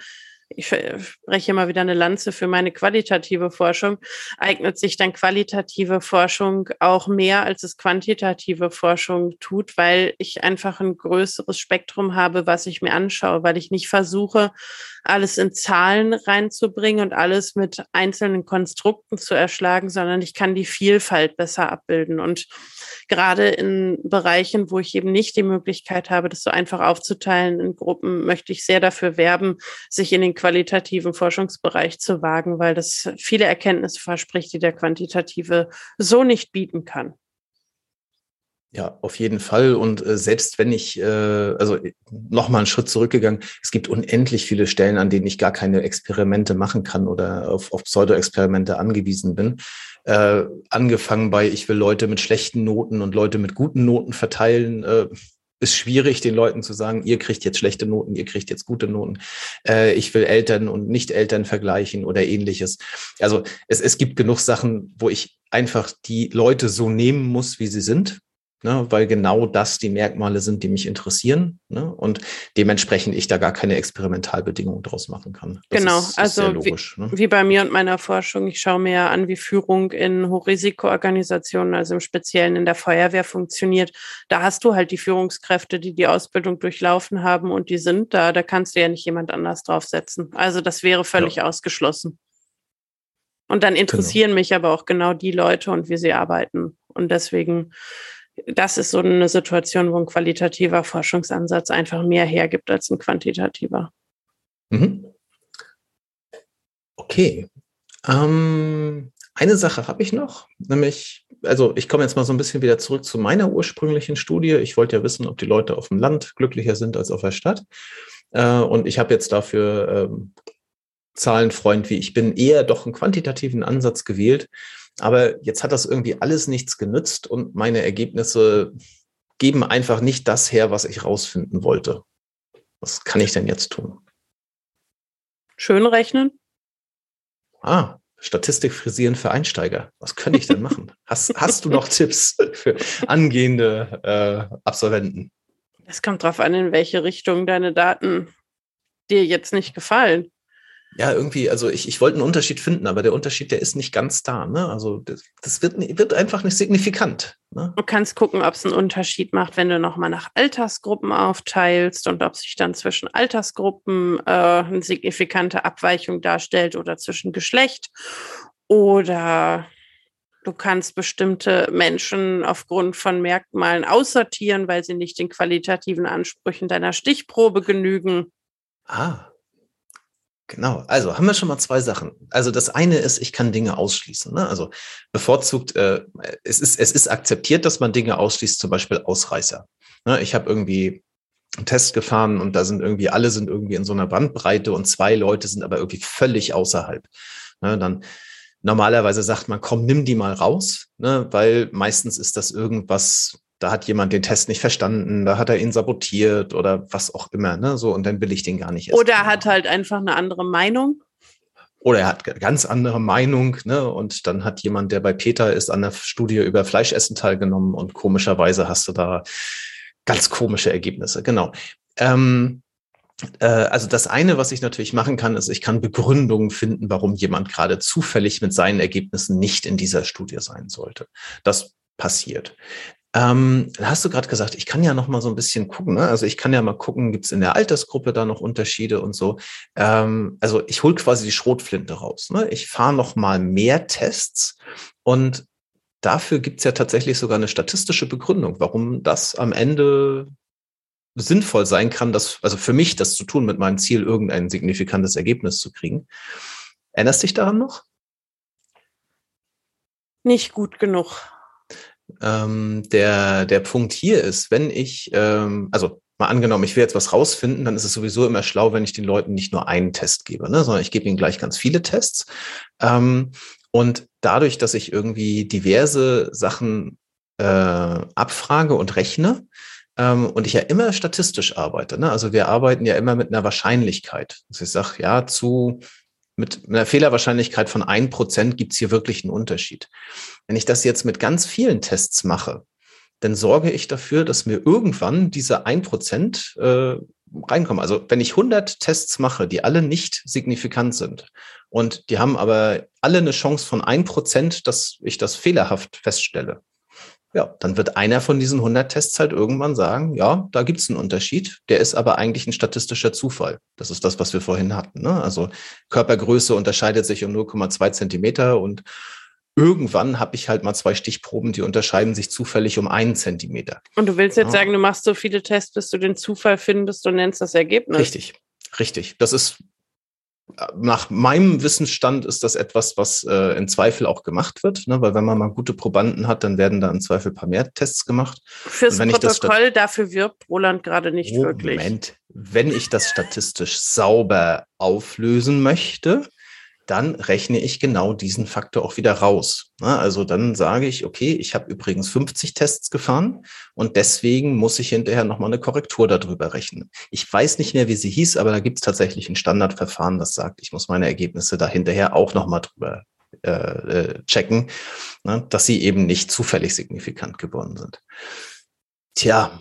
ich spreche immer wieder eine Lanze für meine qualitative Forschung, eignet sich dann qualitative Forschung auch mehr, als es quantitative Forschung tut, weil ich einfach ein größeres Spektrum habe, was ich mir anschaue, weil ich nicht versuche, alles in Zahlen reinzubringen und alles mit einzelnen Konstrukten zu erschlagen, sondern ich kann die Vielfalt besser abbilden. Und gerade in Bereichen, wo ich eben nicht die Möglichkeit habe, das so einfach aufzuteilen in Gruppen, möchte ich sehr dafür werben, sich in den qualitativen Forschungsbereich zu wagen, weil das viele Erkenntnisse verspricht, die der quantitative so nicht bieten kann. Ja, auf jeden Fall. Und äh, selbst wenn ich, äh, also noch mal einen Schritt zurückgegangen, es gibt unendlich viele Stellen, an denen ich gar keine Experimente machen kann oder auf, auf Pseudo-Experimente angewiesen bin. Äh, angefangen bei, ich will Leute mit schlechten Noten und Leute mit guten Noten verteilen. Äh, ist schwierig, den Leuten zu sagen, ihr kriegt jetzt schlechte Noten, ihr kriegt jetzt gute Noten. Äh, ich will Eltern und Nicht-Eltern vergleichen oder ähnliches. Also es, es gibt genug Sachen, wo ich einfach die Leute so nehmen muss, wie sie sind ne, weil genau das die Merkmale sind, die mich interessieren ne, und dementsprechend ich da gar keine Experimentalbedingungen draus machen kann. Das genau, ist, ist also logisch, wie, ne? wie, bei mir und meiner Forschung, ich schaue mir an, wie Führung in Hochrisikoorganisationen, also im Speziellen in der Feuerwehr funktioniert. Da hast du halt die Führungskräfte, die die Ausbildung durchlaufen haben und die sind da, da kannst du ja nicht jemand anders draufsetzen. Also das wäre völlig ja. ausgeschlossen. Und dann interessieren genau. mich aber auch genau die Leute und wie sie arbeiten. Und deswegen das ist so eine Situation, wo ein qualitativer Forschungsansatz einfach mehr hergibt als ein quantitativer. Mhm. Okay. Ähm, eine Sache habe ich noch, nämlich, also ich komme jetzt mal so ein bisschen wieder zurück zu meiner ursprünglichen Studie. Ich wollte ja wissen, ob die Leute auf dem Land glücklicher sind als auf der Stadt. Äh, und ich habe jetzt dafür ähm, Zahlenfreund wie ich bin eher doch einen quantitativen Ansatz gewählt, aber jetzt hat das irgendwie alles nichts genützt und meine Ergebnisse geben einfach nicht das her, was ich rausfinden wollte. Was kann ich denn jetzt tun? Schön rechnen. Ah, Statistik frisieren für Einsteiger. Was könnte ich denn machen? Hast, hast du noch Tipps für angehende äh, Absolventen? Es kommt darauf an, in welche Richtung deine Daten dir jetzt nicht gefallen. Ja, irgendwie, also ich, ich wollte einen Unterschied finden, aber der Unterschied, der ist nicht ganz da. Ne? Also das, das wird, wird einfach nicht signifikant. Ne? Du kannst gucken, ob es einen Unterschied macht, wenn du nochmal nach Altersgruppen aufteilst und ob sich dann zwischen Altersgruppen äh, eine signifikante Abweichung darstellt oder zwischen Geschlecht. Oder du kannst bestimmte Menschen aufgrund von Merkmalen aussortieren, weil sie nicht den qualitativen Ansprüchen deiner Stichprobe genügen. Ah, Genau, also haben wir schon mal zwei Sachen. Also das eine ist, ich kann Dinge ausschließen. Ne? Also bevorzugt, äh, es, ist, es ist akzeptiert, dass man Dinge ausschließt, zum Beispiel Ausreißer. Ne? Ich habe irgendwie einen Test gefahren und da sind irgendwie, alle sind irgendwie in so einer Bandbreite und zwei Leute sind aber irgendwie völlig außerhalb. Ne? Dann normalerweise sagt man, komm, nimm die mal raus, ne? weil meistens ist das irgendwas, da hat jemand den Test nicht verstanden, da hat er ihn sabotiert oder was auch immer, ne? So, und dann will ich den gar nicht. Oder er hat halt einfach eine andere Meinung. Oder er hat ganz andere Meinung, ne? Und dann hat jemand, der bei Peter ist, an der Studie über Fleischessen teilgenommen und komischerweise hast du da ganz komische Ergebnisse. Genau. Ähm, äh, also das eine, was ich natürlich machen kann, ist, ich kann Begründungen finden, warum jemand gerade zufällig mit seinen Ergebnissen nicht in dieser Studie sein sollte. Das passiert. Ähm, hast du gerade gesagt, ich kann ja noch mal so ein bisschen gucken. Ne? Also ich kann ja mal gucken, gibt es in der Altersgruppe da noch Unterschiede und so. Ähm, also ich hole quasi die Schrotflinte raus. Ne? Ich fahre noch mal mehr Tests und dafür gibt es ja tatsächlich sogar eine statistische Begründung, warum das am Ende sinnvoll sein kann, das, also für mich das zu tun, mit meinem Ziel irgendein signifikantes Ergebnis zu kriegen. Erinnerst dich daran noch? Nicht gut genug ähm, der, der Punkt hier ist, wenn ich, ähm, also mal angenommen, ich will jetzt was rausfinden, dann ist es sowieso immer schlau, wenn ich den Leuten nicht nur einen Test gebe, ne, sondern ich gebe ihnen gleich ganz viele Tests. Ähm, und dadurch, dass ich irgendwie diverse Sachen äh, abfrage und rechne, ähm, und ich ja immer statistisch arbeite, ne? also wir arbeiten ja immer mit einer Wahrscheinlichkeit. Also ich sage, ja, zu mit einer Fehlerwahrscheinlichkeit von ein Prozent gibt es hier wirklich einen Unterschied. Wenn ich das jetzt mit ganz vielen Tests mache, dann sorge ich dafür, dass mir irgendwann diese ein Prozent äh, reinkommen. Also wenn ich 100 Tests mache, die alle nicht signifikant sind und die haben aber alle eine Chance von ein Prozent, dass ich das fehlerhaft feststelle, ja, dann wird einer von diesen 100 Tests halt irgendwann sagen, ja, da gibt es einen Unterschied. Der ist aber eigentlich ein statistischer Zufall. Das ist das, was wir vorhin hatten. Ne? Also Körpergröße unterscheidet sich um 0,2 Zentimeter und irgendwann habe ich halt mal zwei Stichproben, die unterscheiden sich zufällig um einen Zentimeter. Und du willst jetzt ja. sagen, du machst so viele Tests, bis du den Zufall findest und nennst das Ergebnis. Richtig, richtig. Das ist nach meinem Wissensstand ist das etwas, was äh, in Zweifel auch gemacht wird, ne? weil wenn man mal gute Probanden hat, dann werden da im Zweifel ein paar mehr Tests gemacht. Fürs Protokoll, dafür wirbt Roland gerade nicht Moment. wirklich. Moment, wenn ich das statistisch sauber auflösen möchte, dann rechne ich genau diesen Faktor auch wieder raus. Also dann sage ich, okay, ich habe übrigens 50 Tests gefahren und deswegen muss ich hinterher nochmal eine Korrektur darüber rechnen. Ich weiß nicht mehr, wie sie hieß, aber da gibt es tatsächlich ein Standardverfahren, das sagt, ich muss meine Ergebnisse da hinterher auch nochmal drüber äh, äh, checken, ne, dass sie eben nicht zufällig signifikant geworden sind. Tja,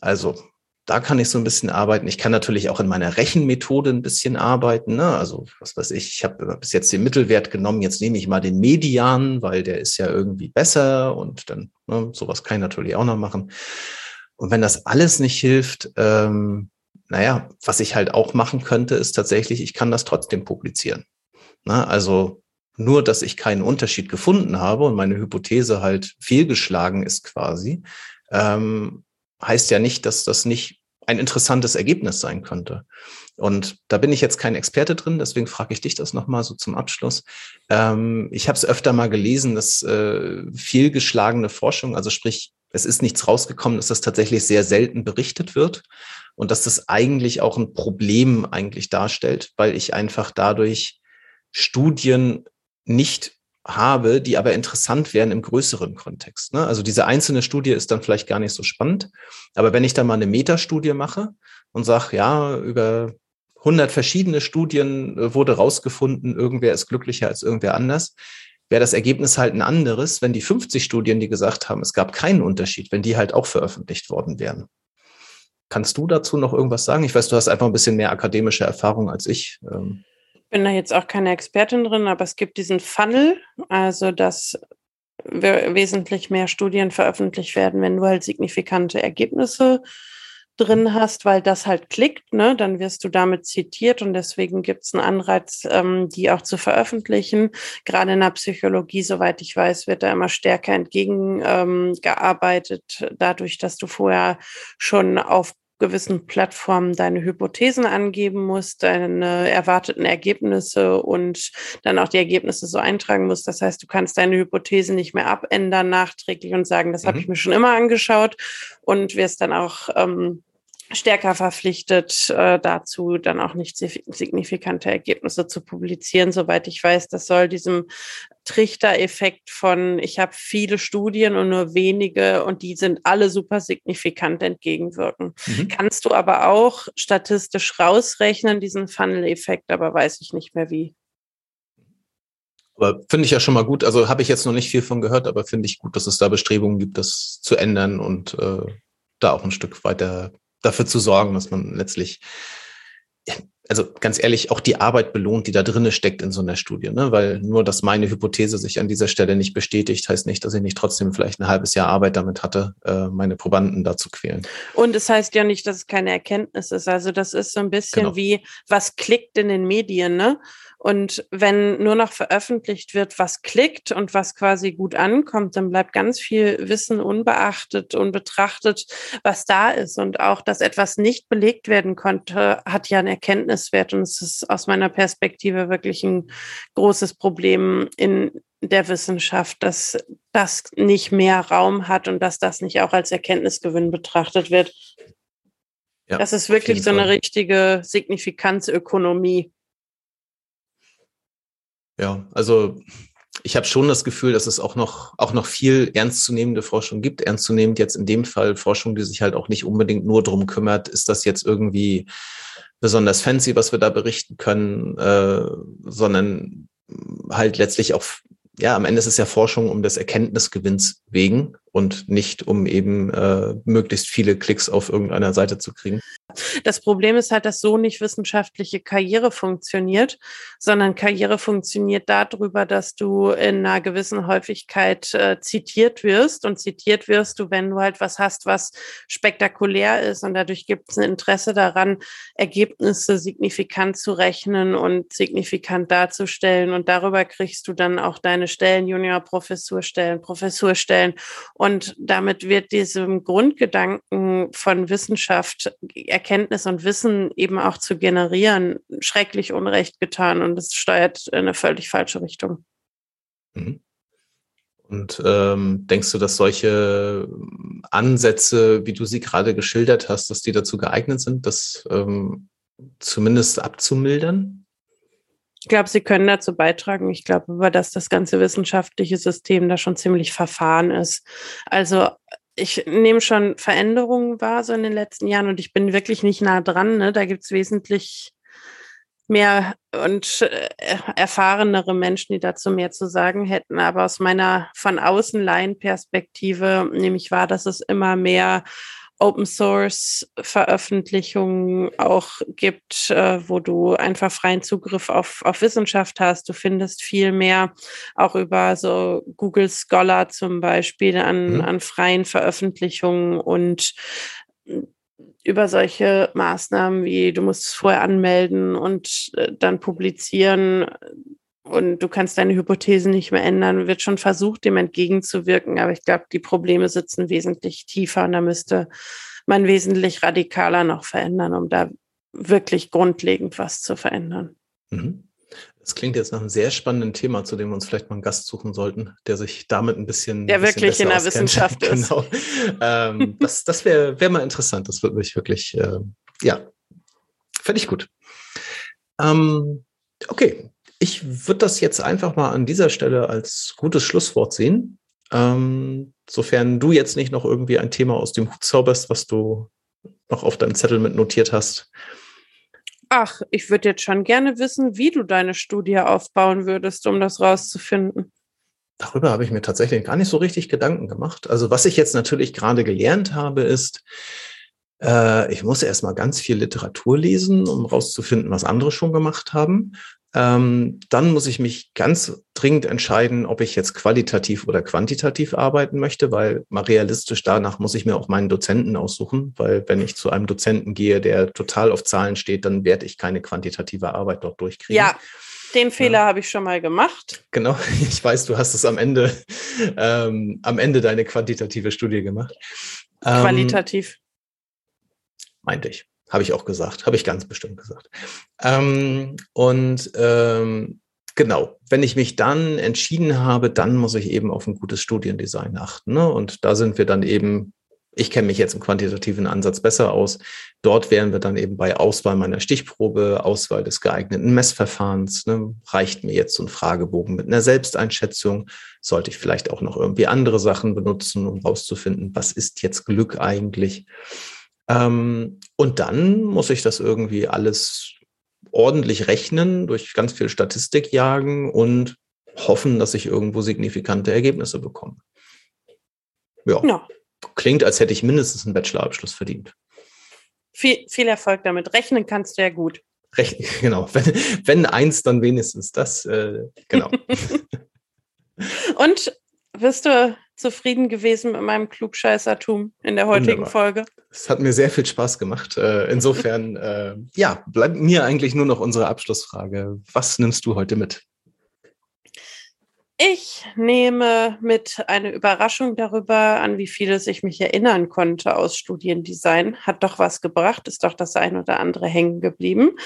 also da kann ich so ein bisschen arbeiten. Ich kann natürlich auch in meiner Rechenmethode ein bisschen arbeiten. Ne? Also was weiß ich, ich habe bis jetzt den Mittelwert genommen, jetzt nehme ich mal den Median, weil der ist ja irgendwie besser und dann ne, sowas kann ich natürlich auch noch machen. Und wenn das alles nicht hilft, ähm, naja, was ich halt auch machen könnte, ist tatsächlich, ich kann das trotzdem publizieren. Ne? Also nur, dass ich keinen Unterschied gefunden habe und meine Hypothese halt fehlgeschlagen ist quasi, ähm, heißt ja nicht, dass das nicht ein interessantes Ergebnis sein könnte. Und da bin ich jetzt kein Experte drin, deswegen frage ich dich das nochmal so zum Abschluss. Ähm, ich habe es öfter mal gelesen, dass äh, fehlgeschlagene Forschung, also sprich, es ist nichts rausgekommen, dass das tatsächlich sehr selten berichtet wird und dass das eigentlich auch ein Problem eigentlich darstellt, weil ich einfach dadurch Studien nicht habe, die aber interessant wären im größeren Kontext. Ne? Also diese einzelne Studie ist dann vielleicht gar nicht so spannend. Aber wenn ich da mal eine Metastudie mache und sage, ja, über 100 verschiedene Studien äh, wurde rausgefunden, irgendwer ist glücklicher als irgendwer anders, wäre das Ergebnis halt ein anderes, wenn die 50 Studien, die gesagt haben, es gab keinen Unterschied, wenn die halt auch veröffentlicht worden wären. Kannst du dazu noch irgendwas sagen? Ich weiß, du hast einfach ein bisschen mehr akademische Erfahrung als ich. Ähm. Ich bin da jetzt auch keine Expertin drin, aber es gibt diesen Funnel, also dass wesentlich mehr Studien veröffentlicht werden, wenn du halt signifikante Ergebnisse drin hast, weil das halt klickt, ne, dann wirst du damit zitiert und deswegen gibt es einen Anreiz, ähm, die auch zu veröffentlichen. Gerade in der Psychologie, soweit ich weiß, wird da immer stärker entgegengearbeitet, ähm, dadurch, dass du vorher schon auf gewissen Plattformen deine Hypothesen angeben musst, deine erwarteten Ergebnisse und dann auch die Ergebnisse so eintragen musst. Das heißt, du kannst deine Hypothesen nicht mehr abändern nachträglich und sagen, das mhm. habe ich mir schon immer angeschaut und wirst dann auch ähm, stärker verpflichtet äh, dazu, dann auch nicht signifikante Ergebnisse zu publizieren. Soweit ich weiß, das soll diesem Trichtereffekt von, ich habe viele Studien und nur wenige und die sind alle super signifikant entgegenwirken. Mhm. Kannst du aber auch statistisch rausrechnen, diesen Funnel-Effekt, aber weiß ich nicht mehr wie. Aber finde ich ja schon mal gut. Also habe ich jetzt noch nicht viel von gehört, aber finde ich gut, dass es da Bestrebungen gibt, das zu ändern und äh, da auch ein Stück weiter dafür zu sorgen, dass man letztlich, also ganz ehrlich, auch die Arbeit belohnt, die da drinne steckt in so einer Studie. Ne? Weil nur, dass meine Hypothese sich an dieser Stelle nicht bestätigt, heißt nicht, dass ich nicht trotzdem vielleicht ein halbes Jahr Arbeit damit hatte, äh, meine Probanden da zu quälen. Und es heißt ja nicht, dass es keine Erkenntnis ist. Also das ist so ein bisschen genau. wie, was klickt in den Medien, ne? Und wenn nur noch veröffentlicht wird, was klickt und was quasi gut ankommt, dann bleibt ganz viel Wissen unbeachtet und betrachtet, was da ist. Und auch, dass etwas nicht belegt werden konnte, hat ja einen Erkenntniswert. Und es ist aus meiner Perspektive wirklich ein großes Problem in der Wissenschaft, dass das nicht mehr Raum hat und dass das nicht auch als Erkenntnisgewinn betrachtet wird. Ja, das ist wirklich so eine richtige Signifikanzökonomie. Ja, also ich habe schon das Gefühl, dass es auch noch, auch noch viel ernstzunehmende Forschung gibt. Ernstzunehmend jetzt in dem Fall Forschung, die sich halt auch nicht unbedingt nur drum kümmert, ist das jetzt irgendwie besonders fancy, was wir da berichten können, äh, sondern halt letztlich auch ja, am Ende ist es ja Forschung um des Erkenntnisgewinns wegen und nicht um eben äh, möglichst viele Klicks auf irgendeiner Seite zu kriegen. Das Problem ist halt, dass so nicht wissenschaftliche Karriere funktioniert, sondern Karriere funktioniert darüber, dass du in einer gewissen Häufigkeit äh, zitiert wirst. Und zitiert wirst du, wenn du halt was hast, was spektakulär ist. Und dadurch gibt es ein Interesse daran, Ergebnisse signifikant zu rechnen und signifikant darzustellen. Und darüber kriegst du dann auch deine Stellen, Junior-Professurstellen, Professurstellen damit wird diesem Grundgedanken von Wissenschaft, Erkenntnis und Wissen eben auch zu generieren, schrecklich Unrecht getan und es steuert in eine völlig falsche Richtung. Mhm. Und ähm, denkst du, dass solche Ansätze, wie du sie gerade geschildert hast, dass die dazu geeignet sind, das ähm, zumindest abzumildern? Ich glaube, sie können dazu beitragen. Ich glaube aber, dass das ganze wissenschaftliche System da schon ziemlich verfahren ist. Also ich nehme schon Veränderungen wahr so in den letzten Jahren und ich bin wirklich nicht nah dran. Ne? Da gibt es wesentlich mehr und äh, erfahrenere Menschen, die dazu mehr zu sagen hätten. Aber aus meiner von außen Laien-Perspektive nehme ich wahr, dass es immer mehr Open Source Veröffentlichungen auch gibt, äh, wo du einfach freien Zugriff auf, auf Wissenschaft hast. Du findest viel mehr auch über so Google Scholar zum Beispiel an, mhm. an freien Veröffentlichungen und über solche Maßnahmen wie du musst es vorher anmelden und äh, dann publizieren und du kannst deine Hypothesen nicht mehr ändern, wird schon versucht, dem entgegenzuwirken. Aber ich glaube, die Probleme sitzen wesentlich tiefer und da müsste man wesentlich radikaler noch verändern, um da wirklich grundlegend was zu verändern. Mhm. Das klingt jetzt nach einem sehr spannenden Thema, zu dem wir uns vielleicht mal einen Gast suchen sollten, der sich damit ein bisschen. Der ein bisschen wirklich in der auskennt. Wissenschaft ist. genau. ähm, das das wäre wär mal interessant. Das würde mich wirklich, äh, ja, fände ich gut. Ähm, okay, ich würde das jetzt einfach mal an dieser Stelle als gutes Schlusswort sehen. Ähm, sofern du jetzt nicht noch irgendwie ein Thema aus dem Hut zauberst, was du noch auf deinem Zettel mit notiert hast. Ach, ich würde jetzt schon gerne wissen, wie du deine Studie aufbauen würdest, um das rauszufinden. Darüber habe ich mir tatsächlich gar nicht so richtig Gedanken gemacht. Also was ich jetzt natürlich gerade gelernt habe, ist, äh, ich muss erstmal ganz viel Literatur lesen, um rauszufinden, was andere schon gemacht haben. Ähm, dann muss ich mich ganz dringend entscheiden, ob ich jetzt qualitativ oder quantitativ arbeiten möchte, weil mal realistisch danach muss ich mir auch meinen Dozenten aussuchen, weil wenn ich zu einem Dozenten gehe, der total auf Zahlen steht, dann werde ich keine quantitative Arbeit dort durchkriegen. Ja, den Fehler ja. habe ich schon mal gemacht. Genau, ich weiß, du hast es am Ende, ähm, am Ende deine quantitative Studie gemacht. Ähm, Qualitativ. Ähm, meinte ich. Habe ich auch gesagt, habe ich ganz bestimmt gesagt. Ähm, und ähm, genau, wenn ich mich dann entschieden habe, dann muss ich eben auf ein gutes Studiendesign achten. Ne? Und da sind wir dann eben, ich kenne mich jetzt im quantitativen Ansatz besser aus. Dort wären wir dann eben bei Auswahl meiner Stichprobe, Auswahl des geeigneten Messverfahrens. Ne? Reicht mir jetzt so ein Fragebogen mit einer Selbsteinschätzung? Sollte ich vielleicht auch noch irgendwie andere Sachen benutzen, um rauszufinden, was ist jetzt Glück eigentlich? Ähm, und dann muss ich das irgendwie alles ordentlich rechnen, durch ganz viel Statistik jagen und hoffen, dass ich irgendwo signifikante Ergebnisse bekomme. Ja. ja. Klingt, als hätte ich mindestens einen Bachelorabschluss verdient. Viel, viel Erfolg damit. Rechnen kannst du ja gut. Rechnen, genau. Wenn, wenn eins, dann wenigstens das. Äh, genau. und wirst du zufrieden gewesen mit meinem Klugscheißertum in der heutigen Wunderbar. Folge. Es hat mir sehr viel Spaß gemacht. Äh, insofern, äh, ja, bleibt mir eigentlich nur noch unsere Abschlussfrage. Was nimmst du heute mit? Ich nehme mit eine Überraschung darüber, an wie vieles ich mich erinnern konnte aus Studiendesign. Hat doch was gebracht, ist doch das ein oder andere hängen geblieben.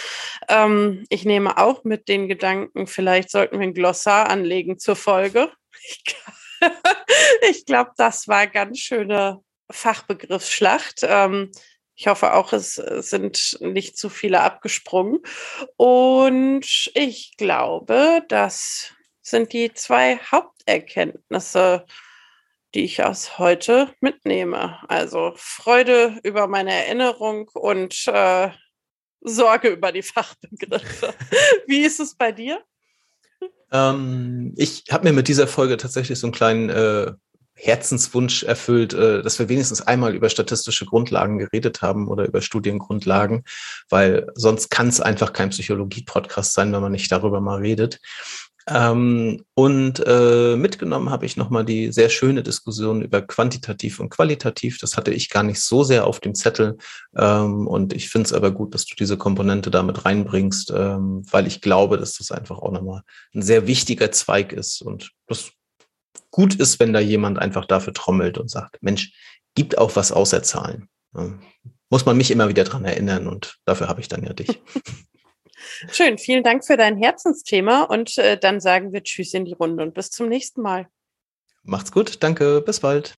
Ähm, ich nehme auch mit den Gedanken, vielleicht sollten wir ein Glossar anlegen zur Folge. Ich ich glaube, das war ganz schöne Fachbegriffsschlacht. Ähm, ich hoffe auch, es sind nicht zu viele abgesprungen. Und ich glaube, das sind die zwei Haupterkenntnisse, die ich aus heute mitnehme. Also Freude über meine Erinnerung und äh, Sorge über die Fachbegriffe. Wie ist es bei dir? Ähm, ich habe mir mit dieser Folge tatsächlich so einen kleinen äh, Herzenswunsch erfüllt, äh, dass wir wenigstens einmal über statistische Grundlagen geredet haben oder über Studiengrundlagen, weil sonst kann es einfach kein Psychologie-Podcast sein, wenn man nicht darüber mal redet. Ähm, und äh, mitgenommen habe ich nochmal die sehr schöne Diskussion über quantitativ und qualitativ. Das hatte ich gar nicht so sehr auf dem Zettel. Ähm, und ich finde es aber gut, dass du diese Komponente damit reinbringst, ähm, weil ich glaube, dass das einfach auch nochmal ein sehr wichtiger Zweig ist und das gut ist, wenn da jemand einfach dafür trommelt und sagt, Mensch, gibt auch was außer Zahlen. Ja, muss man mich immer wieder dran erinnern und dafür habe ich dann ja dich. Schön, vielen Dank für dein Herzensthema und äh, dann sagen wir Tschüss in die Runde und bis zum nächsten Mal. Macht's gut, danke, bis bald.